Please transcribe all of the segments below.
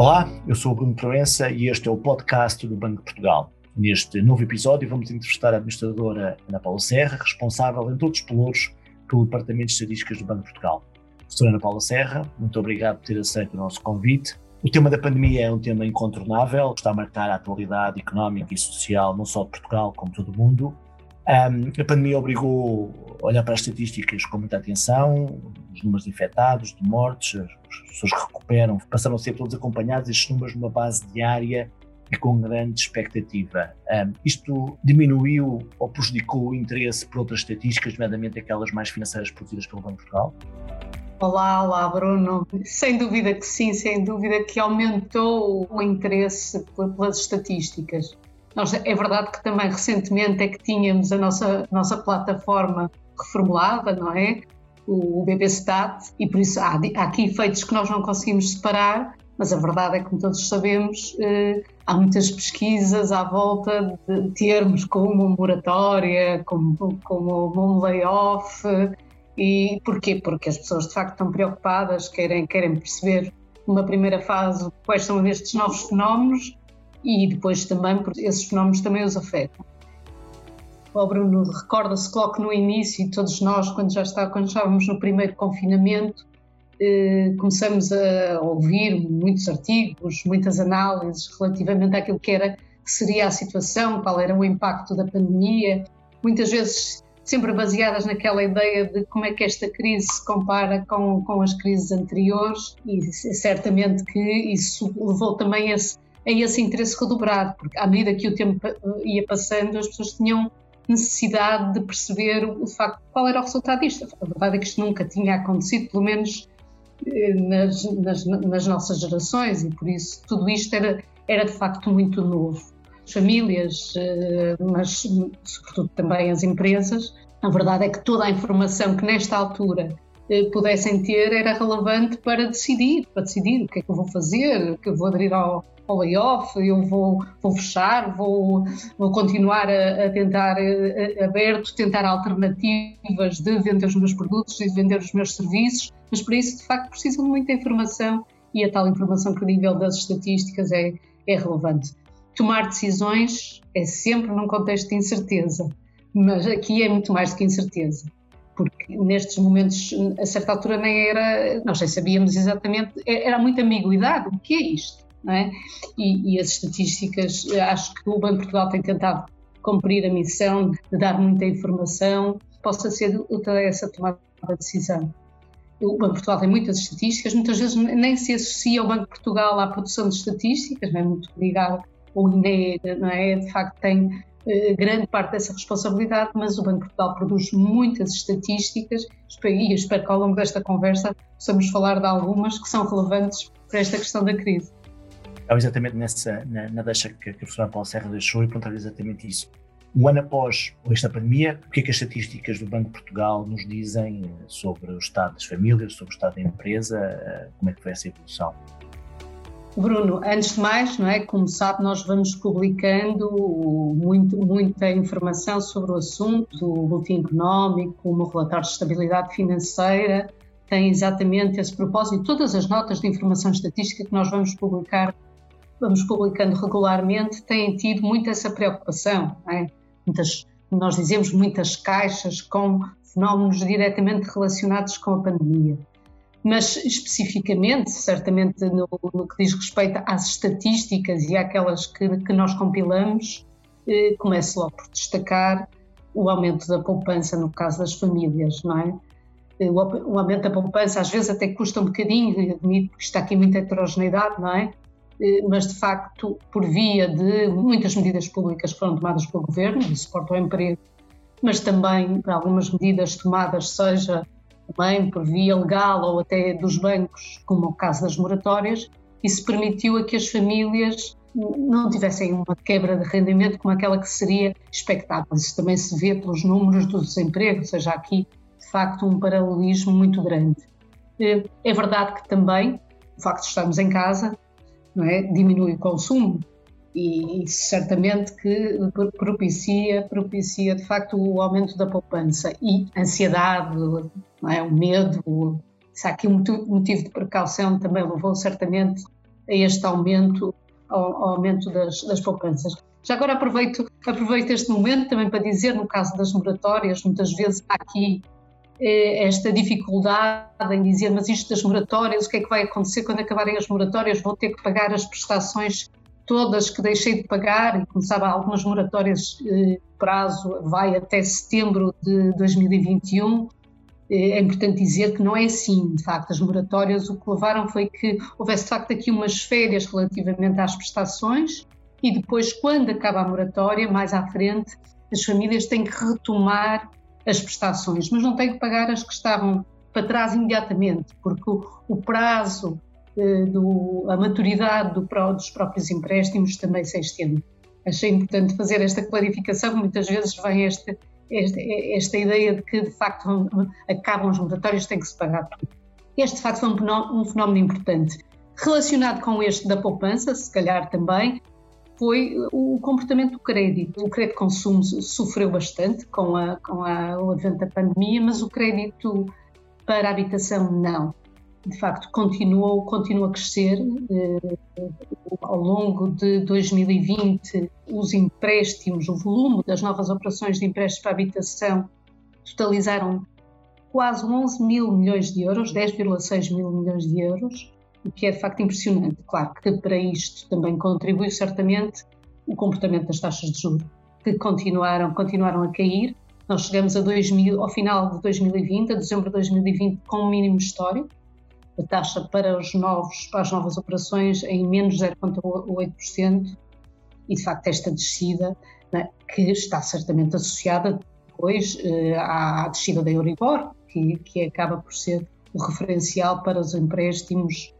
Olá, eu sou o Bruno Proença e este é o podcast do Banco de Portugal. Neste novo episódio vamos entrevistar a administradora Ana Paula Serra, responsável, entre outros pelouros, pelo Departamento de Estatísticas do Banco de Portugal. Professora Ana Paula Serra, muito obrigado por ter aceito o nosso convite. O tema da pandemia é um tema incontornável, está a marcar a atualidade económica e social não só de Portugal como de todo o mundo. Um, a pandemia obrigou a olhar para as estatísticas com muita atenção, os números de infectados, de mortes, as pessoas recuperam, passaram a ser todos acompanhados, estes números numa base diária e com grande expectativa. Um, isto diminuiu ou prejudicou o interesse por outras estatísticas, nomeadamente aquelas mais financeiras produzidas pelo Banco de Portugal? Olá, olá Bruno. Sem dúvida que sim, sem dúvida que aumentou o interesse pelas estatísticas. Nós, é verdade que também recentemente é que tínhamos a nossa, nossa plataforma reformulada, não é? O, BBStat, e por isso há, há aqui efeitos que nós não conseguimos separar, mas a verdade é que, como todos sabemos, eh, há muitas pesquisas à volta de termos como moratória, como, como um layoff. E porquê? Porque as pessoas de facto estão preocupadas, querem, querem perceber numa primeira fase quais são estes novos fenómenos e depois também, porque esses fenómenos também os afetam. O Bruno recorda-se logo no início, e todos nós, quando já está, quando estávamos no primeiro confinamento, eh, começamos a ouvir muitos artigos, muitas análises relativamente àquilo que era que seria a situação, qual era o impacto da pandemia, muitas vezes sempre baseadas naquela ideia de como é que esta crise se compara com, com as crises anteriores e certamente que isso levou também a esse a esse interesse redobrado, porque à medida que o tempo eh, ia passando, as pessoas tinham necessidade de perceber o facto qual era o resultado disto. A verdade é que isto nunca tinha acontecido, pelo menos eh, nas, nas, nas nossas gerações, e por isso tudo isto era, era de facto muito novo. As famílias, eh, mas sobretudo também as empresas, a verdade é que toda a informação que nesta altura pudessem ter era relevante para decidir, para decidir o que é que eu vou fazer, que eu vou aderir ao, ao layoff, eu vou, vou fechar, vou, vou continuar a, a tentar a, a, aberto, tentar alternativas de vender os meus produtos e de vender os meus serviços, mas para isso de facto precisam de muita informação e a tal informação credível das estatísticas é, é relevante. Tomar decisões é sempre num contexto de incerteza, mas aqui é muito mais do que incerteza porque nestes momentos, a certa altura, nem era, nós nem sabíamos exatamente, era muita ambiguidade. O que é isto? É? E, e, as estatísticas, acho que o Banco de Portugal tem tentado cumprir a missão de dar muita informação, possa ser útil essa tomada de decisão. O Banco de Portugal tem muitas estatísticas, muitas vezes nem se associa o Banco de Portugal à produção de estatísticas, não é muito ligado ao INE, não é? De facto, tem eh, grande parte dessa responsabilidade, mas o Banco de Portugal produz muitas estatísticas e espero que ao longo desta conversa possamos falar de algumas que são relevantes para esta questão da crise estava exatamente nessa, na, na deixa que a professora Paulo Serra deixou e perguntar exatamente isso. Um ano após esta pandemia, o que é que as estatísticas do Banco de Portugal nos dizem eh, sobre o estado das famílias, sobre o estado da empresa, eh, como é que foi essa evolução? Bruno, antes de mais, não é, como sabe, nós vamos publicando muito, muita informação sobre o assunto, o boletim económico, o relatório de estabilidade financeira, tem exatamente esse propósito. Todas as notas de informação estatística que nós vamos publicar vamos publicando regularmente, têm tido muito essa preocupação. É? Muitas, nós dizemos muitas caixas com fenómenos diretamente relacionados com a pandemia. Mas especificamente, certamente no, no que diz respeito às estatísticas e àquelas que, que nós compilamos, eh, começo logo por destacar o aumento da poupança no caso das famílias, não é? Eh, o, aumento da poupança às vezes até custa um bocadinho, admito que está aqui muita heterogeneidade, não é? Eh, mas de facto, por via de muitas medidas públicas que foram tomadas pelo governo, de suporte ao emprego, mas também para algumas medidas tomadas, seja também por via legal ou até dos bancos, como o caso das moratórias, isso permitiu a que as famílias não tivessem uma quebra de rendimento como aquela que seria expectável. Isso também se vê pelos números do desemprego, ou seja, aqui de facto um paralelismo muito grande. Eh, é verdade que também o facto de estarmos em casa não é? diminui o consumo e certamente que propicia, propicia de facto o aumento da poupança e ansiedade, não é? o medo, se há aqui um motivo de precaução também levou certamente a este aumento, ao, ao aumento das, das poupanças. Já agora aproveito, aproveito este momento também para dizer, no caso das moratórias, muitas vezes há aqui esta dificuldade em dizer, mas isto das moratórias, o que é que vai acontecer quando acabarem as moratórias? Vou ter que pagar as prestações todas que deixei de pagar, e como sabe, algumas moratórias, eh, prazo vai até setembro de 2021. Eh, é importante dizer que não é assim, de facto, as moratórias o que levaram foi que houvesse de facto aqui umas férias relativamente às prestações e depois, quando acaba a moratória, mais à frente, as famílias têm que retomar as prestações, mas não têm que pagar as que estavam para trás imediatamente, porque o, o prazo, eh, do, a maturidade do, dos próprios empréstimos também se estende. Achei importante fazer esta clarificação, muitas vezes vem esta, esta, ideia de que de facto acabam os moratórios, tem que se pagar tudo. Este de facto foi um fenómeno importante. Relacionado com este da poupança, se calhar também, foi o comportamento do crédito. O crédito de consumo sofreu bastante com, a, com a, o advento da pandemia, mas o crédito para a habitação não. De facto, continuou, continua a crescer. Eh, ao longo de 2020, os empréstimos, o volume das novas operações de empréstimos para a habitação totalizaram quase 11 mil milhões de euros, 10,6 mil milhões de euros, o que é de facto impressionante. Claro que para isto também contribuiu certamente o comportamento das taxas de juros, que continuaram, continuaram a cair. Nós chegamos a 2000, ao final de 2020, a dezembro de 2020, com um mínimo histórico, a taxa para, os novos, para as novas operações em menos 0,8%, e de facto esta descida, né, que está certamente associada depois eh, à descida da Euribor, que, que acaba por ser o referencial para os empréstimos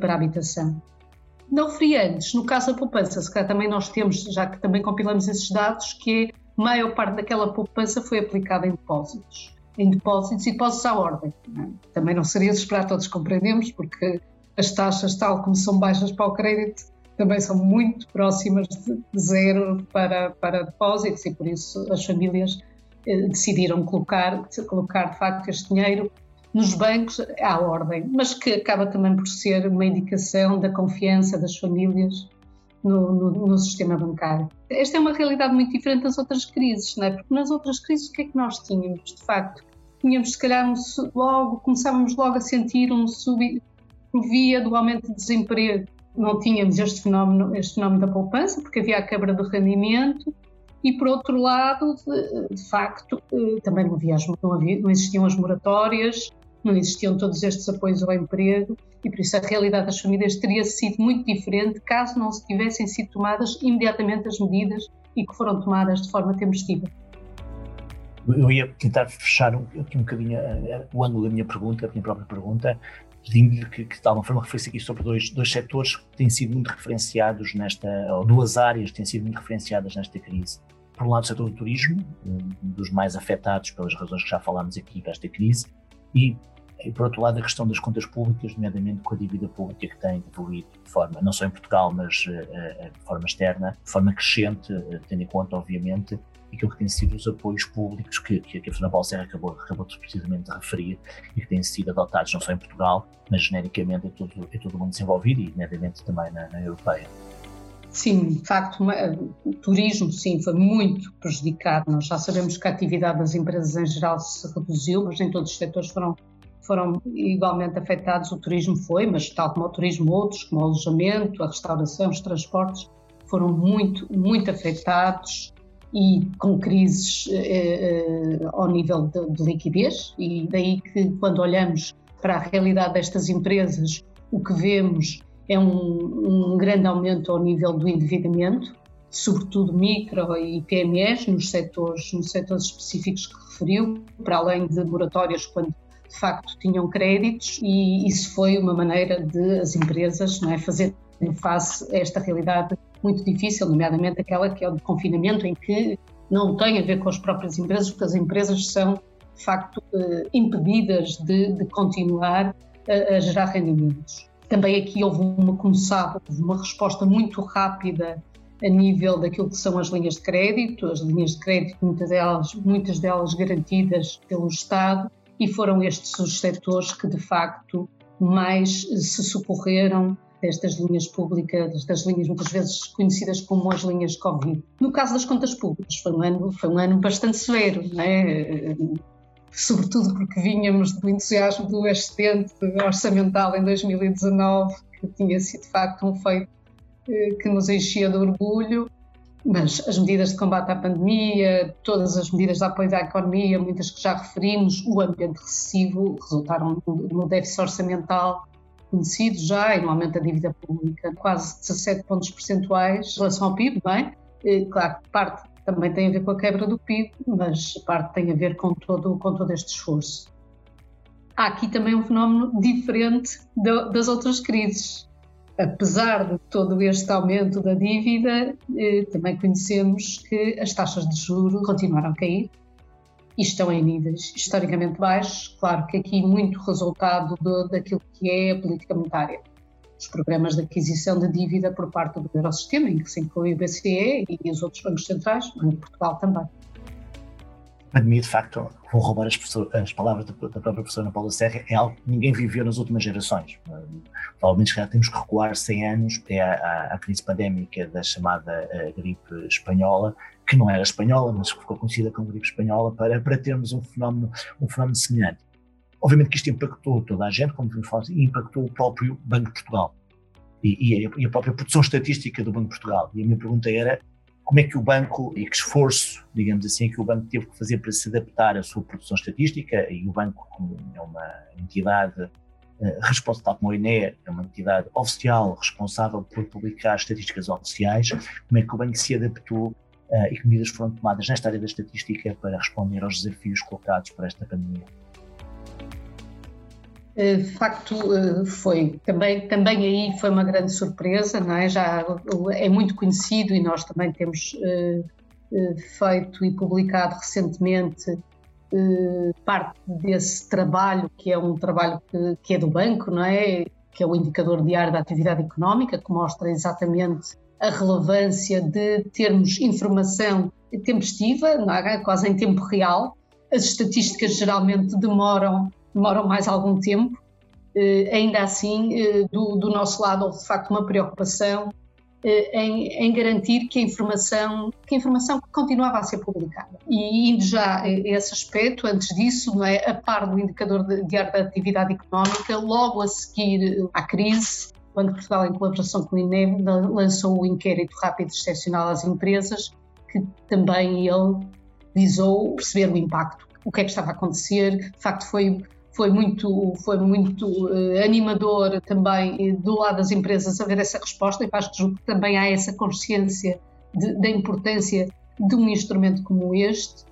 para a habitação. Não referi antes, no caso da poupança, se calhar também nós temos, já que também compilamos esses dados, que a maior parte daquela poupança foi aplicada em depósitos. Em depósitos e depósitos à ordem. É? Também não seria de esperar, todos compreendemos, porque as taxas, tal como são baixas para o crédito, também são muito próximas de zero para, para depósitos e por isso as famílias eh, decidiram colocar, colocar de facto este dinheiro nos bancos à ordem, mas que acaba também por ser uma indicação da confiança das famílias no, no, no, sistema bancário. Esta é uma realidade muito diferente das outras crises, não é? Porque nas outras crises o que é que nós tínhamos, de facto? Tínhamos, se calhar, um, logo, começávamos logo a sentir um subir por via do aumento de desemprego. Não tínhamos este fenómeno, este fenómeno da poupança, porque havia a quebra do rendimento, e por outro lado, de, de facto, eh, também não, havia, não, havia, não existiam as moratórias, não existiam todos estes apoios ao emprego e por isso a realidade das famílias teria sido muito diferente caso não se tivessem sido tomadas imediatamente as medidas e que foram tomadas de forma tempestiva. Eu ia tentar fechar aqui um bocadinho o ângulo da minha pergunta, a minha própria pergunta, pedindo-lhe que, que de alguma forma referisse aqui sobre dois, dois setores que têm sido muito referenciados nesta, ou duas áreas que têm sido muito referenciadas nesta crise. Por um lado, o setor do turismo, um dos mais afetados pelas razões que já falámos aqui desta crise, e e, por outro lado, a questão das contas públicas, nomeadamente com a dívida pública que tem evoluído de forma, não só em Portugal, mas uh, de forma externa, de forma crescente, uh, tendo em conta, obviamente, aquilo que têm sido os apoios públicos que, que a Fernanda Balserra acabou, acabou precisamente de referir e que têm sido adotados não só em Portugal, mas genericamente em todo, em todo o mundo desenvolvido e, nomeadamente, também na, na europeia. Sim, de facto, o turismo, sim, foi muito prejudicado. Nós já sabemos que a atividade das empresas em geral se reduziu, mas nem todos os setores foram foram igualmente afetados, o turismo foi, mas tal como o turismo, outros, como o alojamento, a restauração, os transportes, foram muito, muito afetados e com crises eh, eh, ao nível de, de, liquidez, e daí que quando olhamos para a realidade destas empresas, o que vemos é um, um grande aumento ao nível do endividamento, sobretudo micro e PMEs, nos setores, nos setores específicos que referiu, para além de moratórias quando de facto tinham créditos e isso foi uma maneira de as empresas não é, fazerem face a esta realidade muito difícil, nomeadamente aquela que é o de confinamento, em que não tem a ver com as próprias empresas, porque as empresas são, de facto, eh, impedidas de, de continuar a, a, gerar rendimentos. Também aqui houve uma, como sabe, uma resposta muito rápida a nível daquilo que são as linhas de crédito, as linhas de crédito, muitas delas, muitas delas garantidas pelo Estado, e foram estes os setores que de facto mais se socorreram destas linhas públicas, das linhas muitas vezes conhecidas como as linhas Covid. No caso das contas públicas, foi um ano, foi um ano bastante severo, né? sobretudo porque vínhamos do entusiasmo do excedente orçamental em 2019, que tinha sido de facto um feito eh, que nos enchia de orgulho, mas as medidas de combate à pandemia, todas as medidas de apoio à economia, muitas que já referimos, o ambiente recessivo, resultaram no déficit orçamental conhecido já e no aumento da dívida pública, quase 17 pontos percentuais em relação ao PIB, bem? É? Claro que parte também tem a ver com a quebra do PIB, mas parte tem a ver com todo, com todo este esforço. Há aqui também um fenómeno diferente das outras crises. Apesar de todo este aumento da dívida, eh, também conhecemos que as taxas de juros continuaram a cair, e estão em níveis historicamente baixos. Claro que aqui muito resultado do, daquilo que é a política monetária. Os programas de aquisição de dívida por parte do Eurosistema, em que se inclui o BCE e os outros bancos centrais, o Banco de Portugal também pandemia, de facto, vou roubar as, as palavras da, da, própria professora Paula Serra, é algo que ninguém viveu nas últimas gerações. Provavelmente já temos que recuar 100 anos até à, à crise pandémica da chamada uh, gripe espanhola, que não era espanhola, mas que ficou conhecida como gripe espanhola, para, para termos um fenómeno, um fenómeno semelhante. Obviamente que isto impactou toda a gente, como vimos falar, e impactou o próprio Banco de Portugal e, e, a, e a própria produção estatística do Banco de Portugal. E a minha pergunta era como é que o banco, e que esforço, digamos assim, que o banco teve que fazer para se adaptar à sua produção estatística, e o banco, como é uma entidade uh, responsável, como o INE, é uma entidade oficial responsável por publicar estatísticas oficiais, como é que o banco se adaptou uh, e que medidas foram tomadas nesta área da estatística para responder aos desafios colocados por esta pandemia? Eh, de facto eh, foi também também aí foi uma grande surpresa não é já é muito conhecido e nós também temos eh, feito e publicado recentemente parte desse trabalho que é um trabalho que, que é do banco não é que é o indicador diário da atividade económica que mostra exatamente a relevância de termos informação tempestiva, é? quase em tempo real. As estatísticas geralmente demoram demoram mais algum tempo. Uh, ainda assim, uh, do, do, nosso lado, houve de facto uma preocupação uh, em, em, garantir que a informação que a informação continuava a ser publicada. E indo já a esse aspecto, antes disso, não é, a par do indicador diário da atividade económica, logo a seguir à crise, o Banco de Portugal, em colaboração com o INEB, lançou o inquérito rápido excepcional às empresas, que também ele visou perceber o impacto, o que é que estava a acontecer. De facto, foi foi muito, foi muito uh, animador também uh, do lado das empresas haver essa resposta e acho que também há essa consciência da importância de um instrumento como este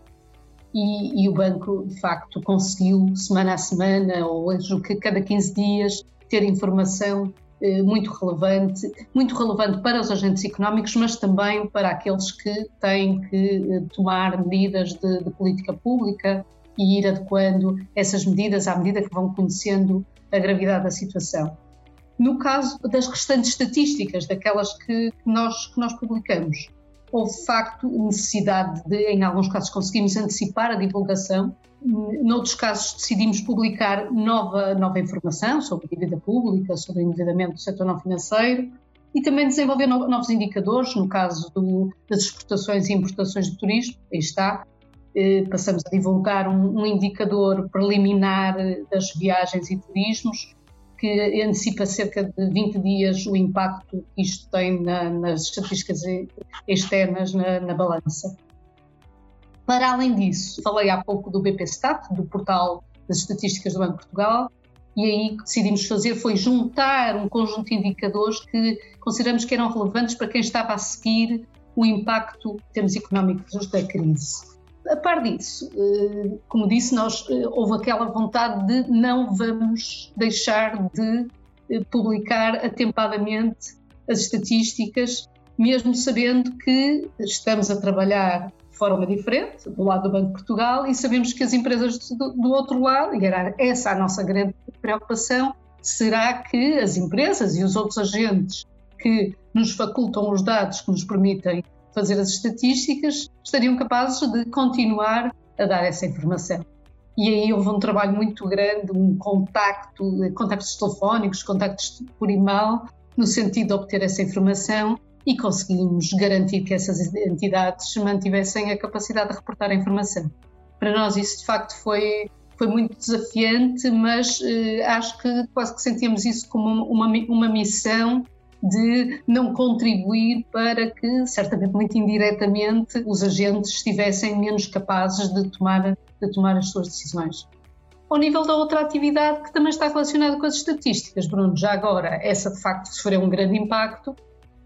e, e, o banco de facto conseguiu semana a semana ou julgo que cada 15 dias ter informação uh, muito relevante, muito relevante para os agentes económicos, mas também para aqueles que têm que tomar medidas de, de política pública e ir adequando essas medidas à medida que vão conhecendo a gravidade da situação. No caso das restantes estatísticas, daquelas que nós, que nós publicamos, houve de facto necessidade de, em alguns casos, conseguimos antecipar a divulgação, noutros casos decidimos publicar nova, nova informação sobre dívida pública, sobre endividamento do setor não financeiro e também desenvolver novos indicadores, no caso do, das exportações e importações de turismo, aí está, passamos a divulgar um, um, indicador preliminar das viagens e turismos que antecipa cerca de 20 dias o impacto que isto tem na, nas estatísticas externas na, na, balança. Para além disso, falei há pouco do BPStat, do portal das estatísticas do Banco de Portugal, e aí o que decidimos fazer foi juntar um conjunto de indicadores que consideramos que eram relevantes para quem estava a seguir o impacto em termos económicos da crise. A par disso, eh, como disse, nós eh, houve aquela vontade de não vamos deixar de eh, publicar atempadamente as estatísticas, mesmo sabendo que estamos a trabalhar de forma diferente do lado do Banco de Portugal e sabemos que as empresas do, do outro lado, e era essa a nossa grande preocupação, será que as empresas e os outros agentes que nos facultam os dados que nos permitem fazer as estatísticas, estariam capazes de continuar a dar essa informação. E aí houve um trabalho muito grande, um contacto, contactos telefónicos, contactos por e-mail, no sentido de obter essa informação e conseguimos garantir que essas entidades mantivessem a capacidade de reportar a informação. Para nós isso de facto foi foi muito desafiante, mas uh, acho que quase que sentíamos isso como uma, uma missão de não contribuir para que, certamente muito indiretamente, os agentes estivessem menos capazes de tomar, de tomar as suas decisões. Ao nível da outra atividade que também está relacionada com as estatísticas, Bruno, já agora, essa de facto sofreu um grande impacto,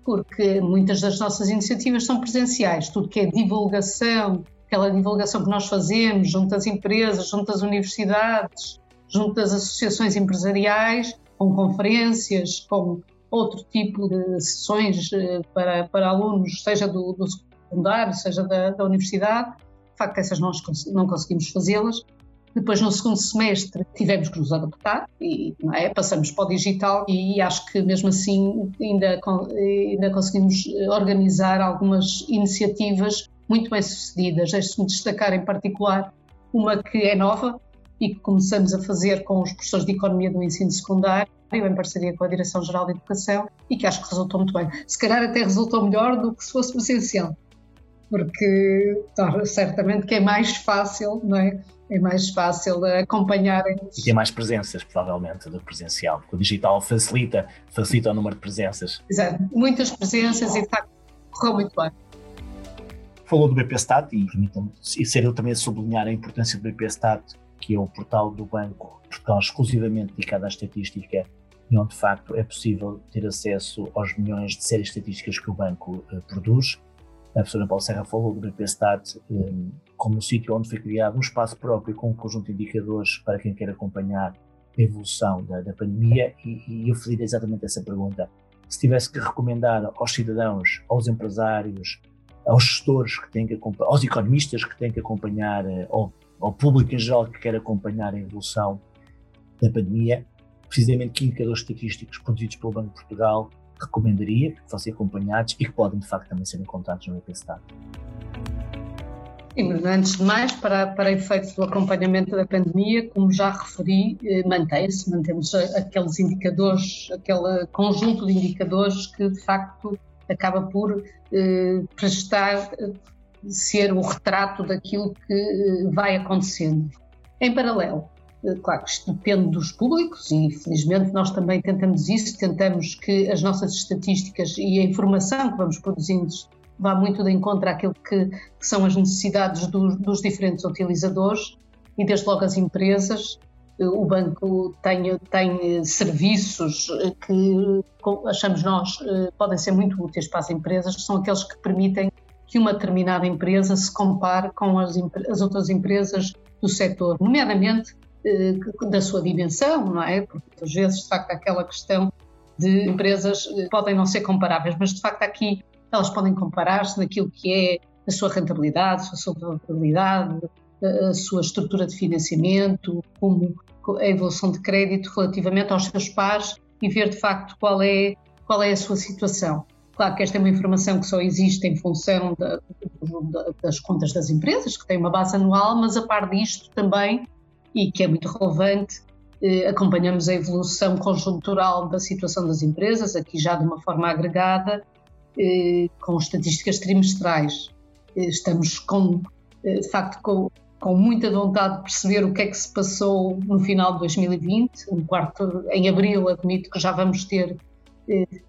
porque muitas das nossas iniciativas são presenciais, tudo que é divulgação, aquela divulgação que nós fazemos junto às empresas, junto às universidades, junto às associações empresariais, com conferências, com outro tipo de sessões eh, para, para alunos, seja do, do secundário, seja da, da, universidade. De facto, essas nós não conseguimos fazê-las. Depois, no segundo semestre, tivemos que nos adaptar e é? passamos para o digital e acho que mesmo assim ainda, ainda conseguimos eh, organizar algumas iniciativas muito bem sucedidas. Deixe-me destacar em particular uma que é nova e que começamos a fazer com os professores de Economia do Ensino Secundário, em parceria com a Direção-Geral de Educação, e que acho que resultou muito bem. Se calhar até resultou melhor do que se fosse presencial, porque certamente que é mais fácil, não é? É mais fácil acompanhar. E tem mais presenças, provavelmente, do presencial, porque o digital facilita, facilita o número de presenças. Exato, muitas presenças e facto correu muito bem. Falou do BPStat e permitam-me ser eu também a sublinhar a importância do BPStat, que é o portal do banco portal exclusivamente dedicado à estatística e onde de facto é possível ter acesso aos milhões de séries estatísticas que o banco uh, produz. A professora Paulo Serra falou do BPStat um, como um sítio onde foi criado um espaço próprio com um conjunto de indicadores para quem quer acompanhar a evolução da, da pandemia e, e eu faria exatamente essa pergunta. Se tivesse que recomendar aos cidadãos, aos empresários, aos gestores que têm que acompanhar, aos economistas que têm que acompanhar, eh, ao público em geral que quer acompanhar a evolução da pandemia, precisamente que indicadores estatísticos produzidos pelo Banco de Portugal recomendaria que fossem acompanhados e que podem de facto também ser encontrados no IPSTAT. Sim, mas antes de mais, para, para efeitos do acompanhamento da pandemia, como já referi, eh, mantém-se, mantemos aqueles indicadores, aquele conjunto de indicadores que de facto acaba por eh, prestar, eh, ser o retrato daquilo que eh, vai acontecendo. Em paralelo, claro que isto depende dos públicos e felizmente nós também tentamos isso, tentamos que as nossas estatísticas e a informação que vamos produzindo vá muito de encontro àquilo que, que são as necessidades do, dos diferentes utilizadores e desde logo as empresas. O banco tem, tem serviços que achamos nós eh, podem ser muito úteis para as empresas, são aqueles que permitem que uma determinada empresa se compare com as, as outras empresas do setor, nomeadamente eh, da sua dimensão, não é? Porque às vezes, de facto, há aquela questão de empresas que podem não ser comparáveis, mas de facto aqui elas podem comparar-se naquilo que é a sua rentabilidade, a sua solvabilidade, a sua estrutura de financiamento, como a evolução de crédito relativamente aos seus pares e ver de facto qual é, qual é a sua situação. Claro que esta é uma informação que só existe em função da, da, das contas das empresas, que têm uma base anual, mas a par disto também, e que é muito relevante, eh, acompanhamos a evolução conjuntural da situação das empresas, aqui já de uma forma agregada, eh, com estatísticas trimestrais. Eh, estamos com, de facto, com, com muita vontade de perceber o que é que se passou no final de 2020. Um quarto, em abril, admito que já vamos ter,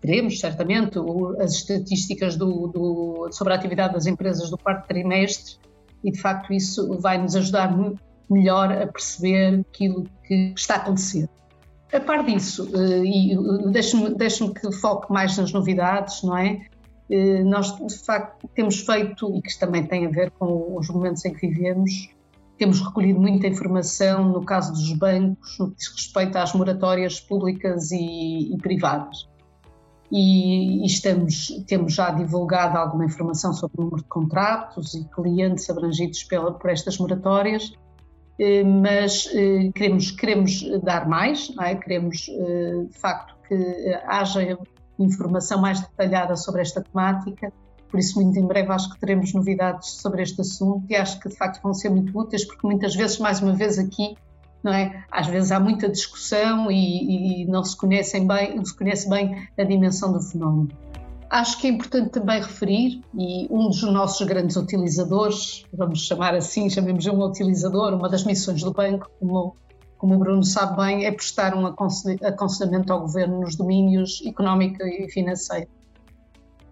teremos certamente as estatísticas do, do, sobre a atividade das empresas do quarto trimestre e, de facto, isso vai nos ajudar melhor a perceber aquilo que está a acontecer. A par disso, eh, e eh, deixe-me deixe que foque mais nas novidades, não é? Nós, de facto, temos feito, e que também tem a ver com os momentos em que vivemos, temos recolhido muita informação no caso dos bancos, no que diz respeito às moratórias públicas e, e privadas. E, e, estamos, temos já divulgado alguma informação sobre o número de contratos e clientes abrangidos pela, por estas moratórias, eh, mas eh, queremos, queremos dar mais, é? queremos eh, de facto que haja informação mais detalhada sobre esta temática por isso, muito em breve, acho que teremos novidades sobre este assunto e acho que de facto vão ser muito úteis, porque muitas vezes, mais uma vez aqui, não é? Às vezes há muita discussão e, e não se conhecem bem, não se conhece bem a dimensão do fenómeno. Acho que é importante também referir, e um dos nossos grandes utilizadores, vamos chamar assim, chamemos de um utilizador, uma das missões do banco, como, como o Bruno sabe bem, é prestar um aconselhamento ao governo nos domínios económico e financeiro.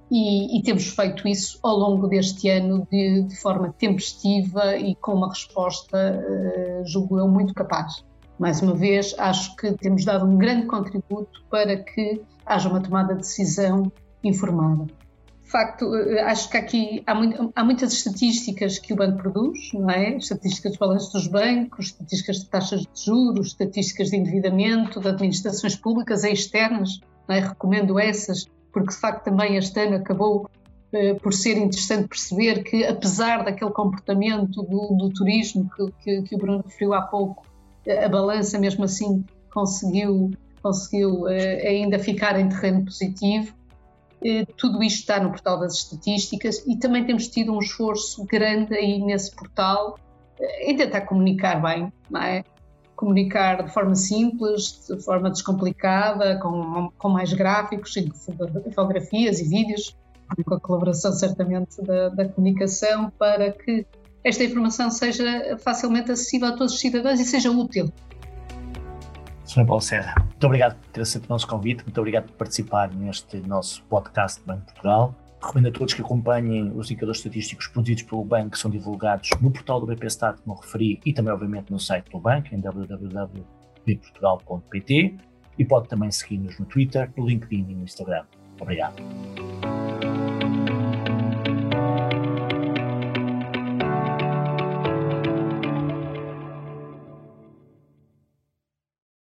E, e, temos feito isso ao longo deste ano de, de forma tempestiva e com uma resposta, uh, julgo eu, muito capaz. Mais uma vez, acho que temos dado um grande contributo para que haja uma tomada de decisão informada. De facto, eh, acho que aqui há, muito, há, muitas estatísticas que o banco produz, não é? Estatísticas de balanços dos bancos, estatísticas de taxas de juros, estatísticas de endividamento, de administrações públicas e externas, é? Recomendo essas, porque de facto também este ano acabou eh, por ser interessante perceber que, apesar daquele comportamento do, do turismo que, que, que, o Bruno referiu há pouco, eh, a balança mesmo assim conseguiu, conseguiu ainda ficar em terreno positivo. Eh, tudo isto está no portal das estatísticas e também temos tido um esforço grande aí nesse portal eh, em tentar comunicar bem, não é? Comunicar de forma simples, de forma descomplicada, com, com mais gráficos, fotografias e vídeos, com a colaboração certamente da, da comunicação, para que esta informação seja facilmente acessível a todos os cidadãos e seja útil Sr. Paulo Serra, muito obrigado por ter aceito o nosso convite, muito obrigado por participar neste nosso podcast de Banco de Portugal. Recomendo a todos que acompanhem os indicadores estatísticos produzidos pelo banco, que são divulgados no portal do BPStat, como referi, e também, obviamente, no site do banco, em www.bportugal.pt. E pode também seguir-nos no Twitter, no LinkedIn e no Instagram. Obrigado.